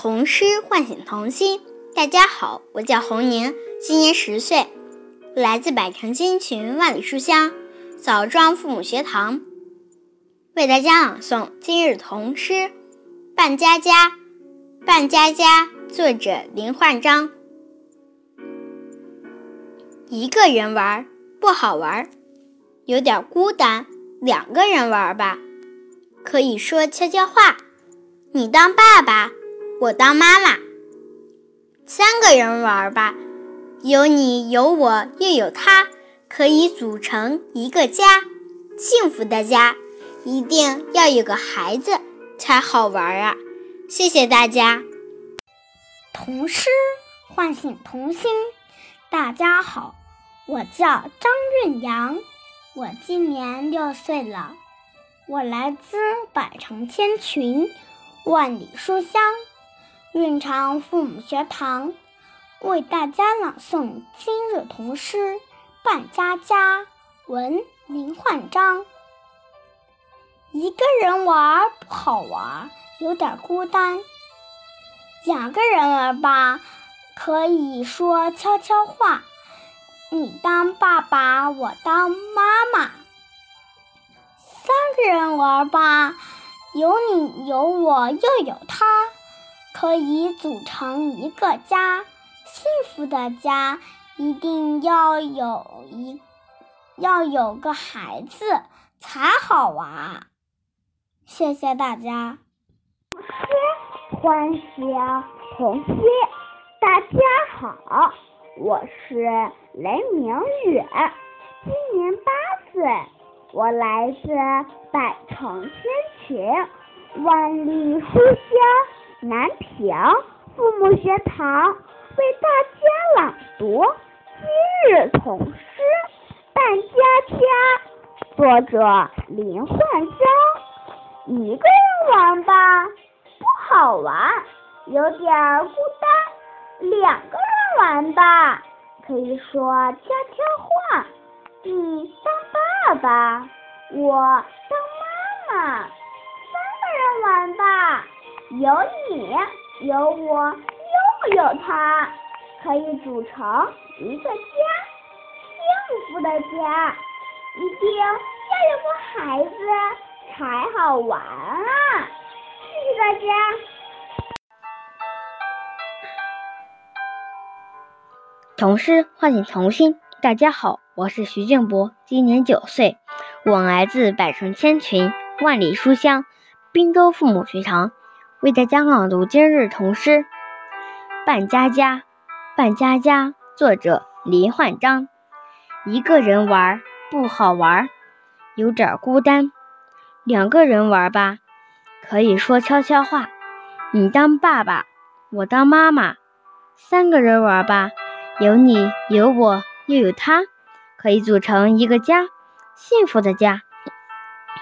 童诗唤醒童心。大家好，我叫侯宁，今年十岁，来自百城千群万里书香枣庄父母学堂，为大家朗诵今日童诗《扮家家》。扮家家，作者林焕章。一个人玩不好玩，有点孤单；两个人玩吧，可以说悄悄话。你当爸爸，我当妈妈。三个人玩吧，有你有我又有他，可以组成一个家，幸福的家。一定要有个孩子才好玩啊！谢谢大家。童诗唤醒童心。大家好，我叫张润阳，我今年六岁了，我来自百城千群。万里书香，润长父母学堂为大家朗诵今日童诗《扮家家》，文林焕章。一个人玩不好玩，有点孤单；两个人玩吧，可以说悄悄话。你当爸爸，我当妈妈。三个人玩吧。有你有我又有他，可以组成一个家，幸福的家一定要有一要有个孩子才好玩。谢谢大家。诗欢喜童心，大家好，我是雷明宇，今年八岁。我来自百城千群，万里书香南平父母学堂，为大家朗读今日童诗《扮家家》，作者林焕章。一个人玩吧，不好玩，有点孤单；两个人玩吧，可以说悄悄话。你当爸爸，我当妈妈，有你有我又有他，可以组成一个家，幸福的家，一定要有个孩子才好玩啊！谢谢大家。童诗唤醒童心，大家好。我是徐静博，今年九岁，我来自百城千群，万里书香滨州父母学堂，为大家朗读今日童诗《扮家家》。扮家家，作者林焕章。一个人玩不好玩，有点孤单；两个人玩吧，可以说悄悄话。你当爸爸，我当妈妈；三个人玩吧，有你有我又有他。可以组成一个家，幸福的家，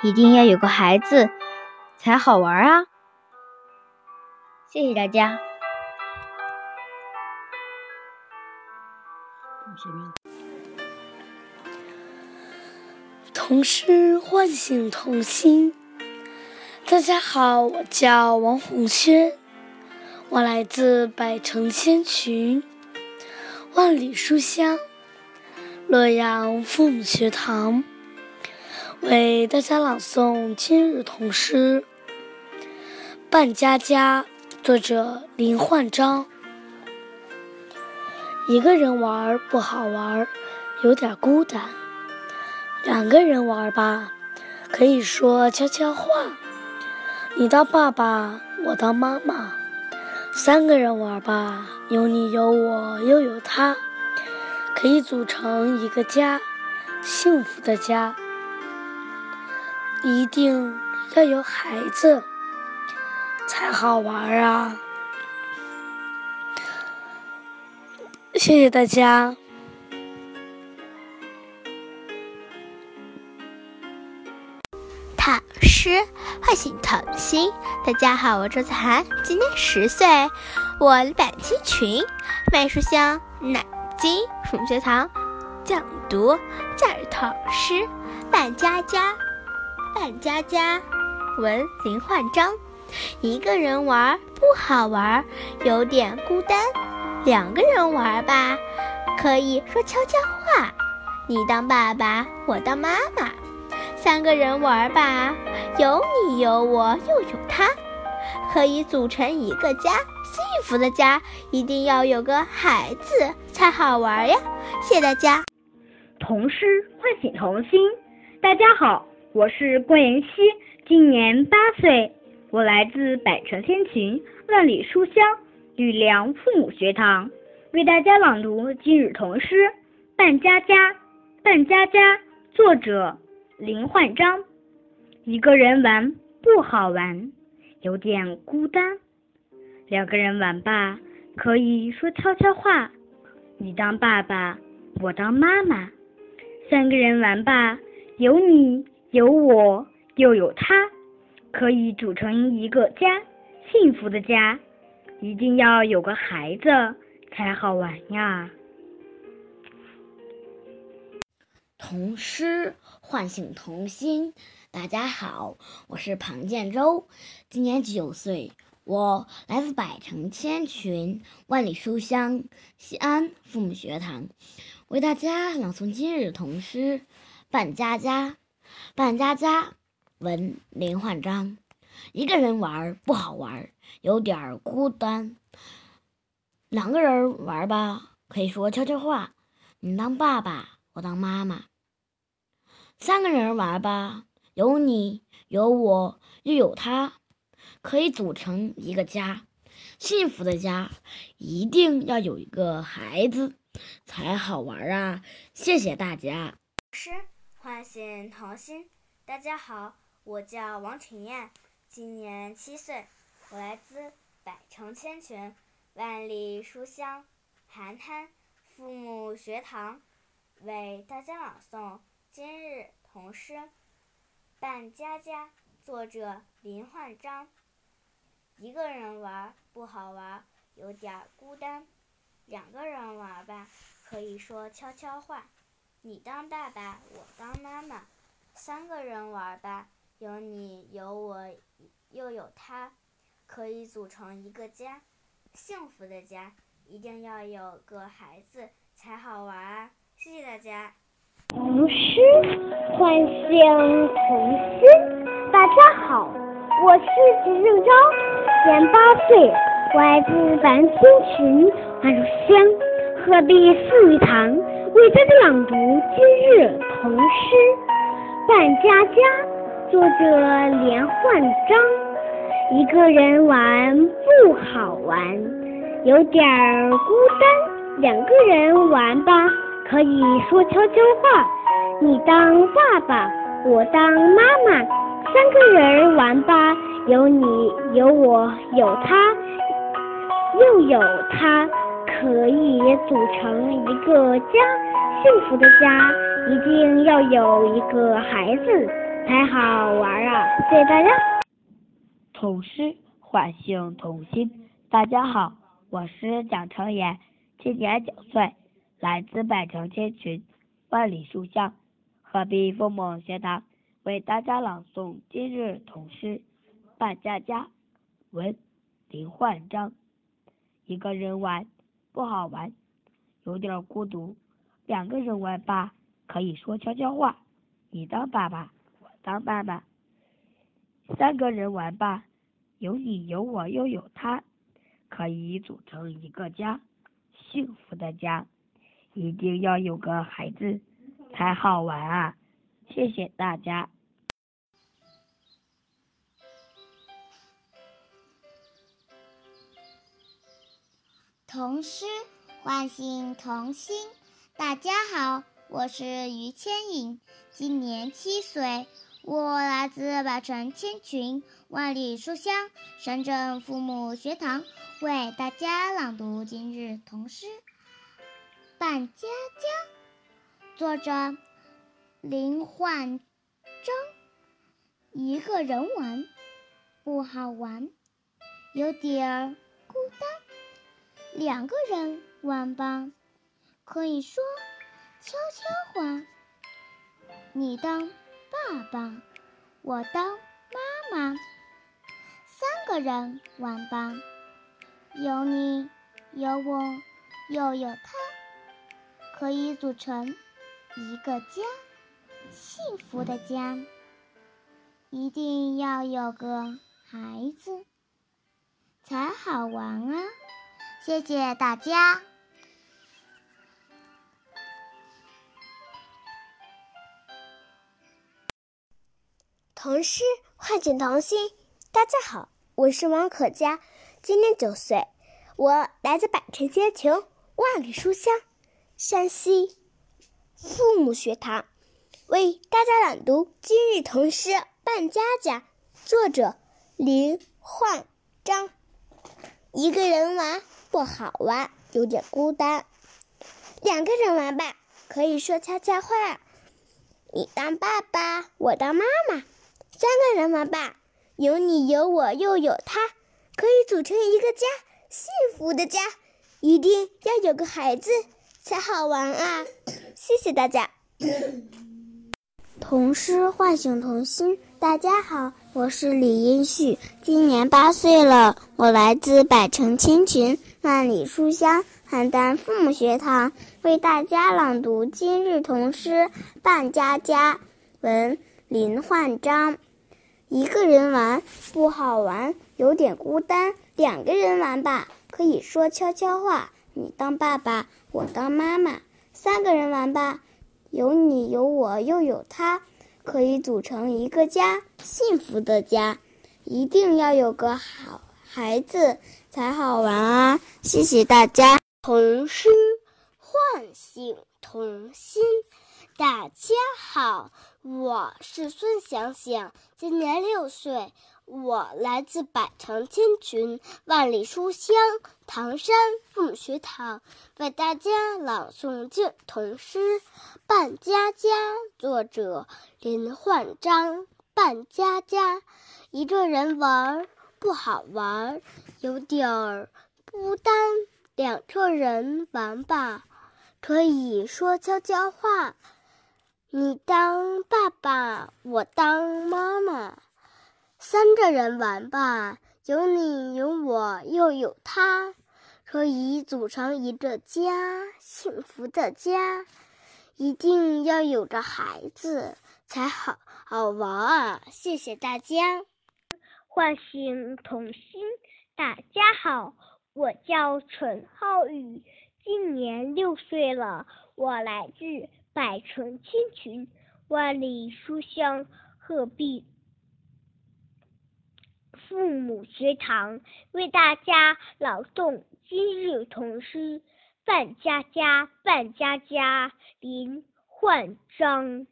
一定要有个孩子才好玩啊！谢谢大家。童诗唤醒童心。大家好，我叫王红轩，我来自百城千群，万里书香。洛阳父母学堂为大家朗诵今日童诗《扮家家》，作者林焕章。一个人玩不好玩，有点孤单；两个人玩吧，可以说悄悄话。你当爸爸，我当妈妈；三个人玩吧，有你有我又有他。可以组成一个家，幸福的家，一定要有孩子才好玩啊！谢谢大家。唐诗唤醒童心。大家好，我周子涵，今年十岁，我板青群，麦书香奶。金父母学堂讲读今日童诗《扮家家》，扮家家，文林焕章。一个人玩不好玩，有点孤单。两个人玩吧，可以说悄悄话。你当爸爸，我当妈妈。三个人玩吧，有你有我又有他，可以组成一个家，幸福的家。一定要有个孩子才好玩呀！谢谢大家。童诗唤醒童心。大家好，我是郭妍希，今年八岁，我来自百城千群，万里书香吕梁父母学堂，为大家朗读今日童诗《扮家家》。扮家家，作者林焕章。一个人玩不好玩，有点孤单。两个人玩吧，可以说悄悄话。你当爸爸，我当妈妈。三个人玩吧，有你有我又有他，可以组成一个家，幸福的家。一定要有个孩子才好玩呀。童诗唤醒童心。大家好，我是庞建洲，今年九岁，我来自百城千群，万里书香西安父母学堂，为大家朗诵今日童诗《扮家家》。扮家家，文林焕章。一个人玩不好玩，有点孤单。两个人玩吧，可以说悄悄话。你当爸爸，我当妈妈。三个人玩吧，有你有我又有他，可以组成一个家，幸福的家。一定要有一个孩子才好玩啊！谢谢大家。诗唤醒童心。大家好，我叫王晨燕，今年七岁，我来自百城千群，万里书香寒滩父母学堂，为大家朗诵。今日童诗《扮家家》，作者林焕章。一个人玩不好玩，有点孤单。两个人玩吧，可以说悄悄话。你当爸爸，我当妈妈。三个人玩吧，有你有我又有他，可以组成一个家，幸福的家。一定要有个孩子才好玩啊！谢谢大家。童诗唤醒童心。大家好，我是吉正昭，今年八岁，我来自百人千群万书香鹤壁四语堂，为大家朗读今日童诗《扮家家》，作者连焕章。一个人玩不好玩，有点孤单，两个人玩吧。可以说悄悄话，你当爸爸，我当妈妈，三个人玩吧，有你有我有他，又有他，可以组成一个家，幸福的家，一定要有一个孩子才好玩啊！谢谢大家。童诗唤醒童心，大家好，我是蒋成言，今年九岁。来自百城千群，万里书香，鹤壁父母学堂为大家朗诵今日童诗《扮家家》，文林焕章。一个人玩不好玩，有点孤独；两个人玩吧，可以说悄悄话。你当爸爸，我当爸爸；三个人玩吧，有你有我又有他，可以组成一个家，幸福的家。一定要有个孩子才好玩啊！谢谢大家。童诗唤醒童心。大家好，我是于千颖，今年七岁，我来自百城千群，万里书香深圳父母学堂，为大家朗读今日童诗。扮家家，作者林焕章。一个人玩不好玩，有点儿孤单。两个人玩吧，可以说悄悄话。你当爸爸，我当妈妈。三个人玩吧，有你，有我，又有他，可以组成一个家，幸福的家。一定要有个孩子才好玩啊！谢谢大家。童诗唤醒童心。大家好，我是王可佳，今年九岁，我来自百城千穷，万里书香，山西父母学堂，为大家朗读今日童诗《扮家家》，作者林焕章。一个人玩不好玩，有点孤单；两个人玩吧，可以说悄悄话。你当爸爸，我当妈妈，三个人玩吧。有你有我又有他，可以组成一个家，幸福的家。一定要有个孩子才好玩啊！谢谢大家。童诗唤醒童心。大家好，我是李英旭，今年八岁了。我来自百城千群，万里书香邯郸父母学堂，为大家朗读今日童诗《扮家家》，文林焕章。一个人玩不好玩，有点孤单。两个人玩吧，可以说悄悄话。你当爸爸，我当妈妈。三个人玩吧，有你有我又有他，可以组成一个家，幸福的家。一定要有个好孩子才好玩啊！谢谢大家。童诗唤醒童心。大家好，我是孙想想，今年六岁，我来自百城千群，万里书香唐山父母学堂，为大家朗诵敬童诗《扮家家》，作者林焕章。扮家家，一个人玩不好玩，有点儿孤单，两个人玩吧，可以说悄悄话。你当爸爸，我当妈妈，三个人玩吧，有你有我又有他，可以组成一个家，幸福的家。一定要有个孩子才好好玩啊！谢谢大家。唤醒童心，大家好，我叫陈浩宇，今年六岁了，我来自。百城千群，万里书香，鹤壁父母学堂为大家朗诵今日童诗《扮家家》，扮家家，林焕章。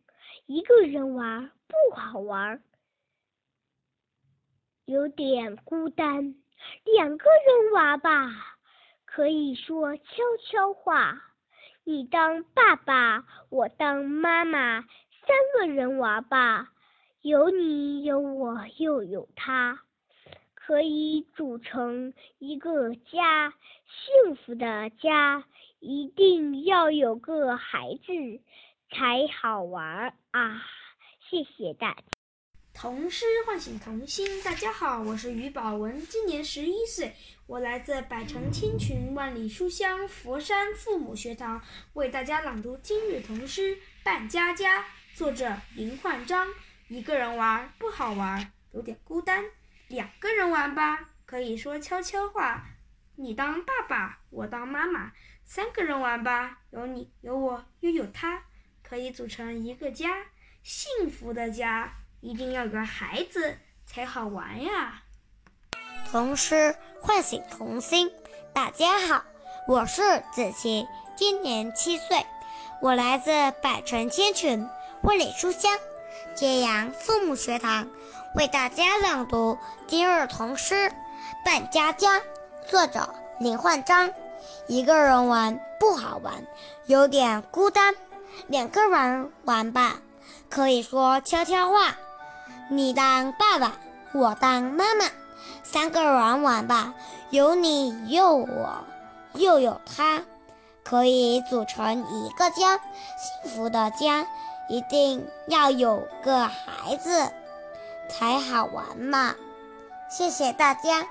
一个人玩不好玩，有点孤单；两个人玩吧，可以说悄悄话。你当爸爸，我当妈妈，三个人玩吧，有你有我又有他，可以组成一个家，幸福的家。一定要有个孩子才好玩啊！谢谢大家。童诗唤醒童心。大家好，我是于宝文，今年十一岁，我来自百城千群，万里书香佛山父母学堂，为大家朗读今日童诗《扮家家》，作者林焕章。一个人玩不好玩，有点孤单；两个人玩吧，可以说悄悄话。你当爸爸，我当妈妈；三个人玩吧，有你有我又有他，可以组成一个家，幸福的家。一定要有个孩子才好玩呀！童诗唤醒童心。大家好，我是子琪，今年七岁，我来自百城千群，万里书香揭阳父母学堂，为大家朗读今日童诗《扮家家》，作者林焕章。一个人玩不好玩，有点孤单；两个人玩吧，可以说悄悄话。你当爸爸，我当妈妈，三个人玩吧，有你又我又有他，可以组成一个家，幸福的家。一定要有个孩子才好玩嘛！谢谢大家。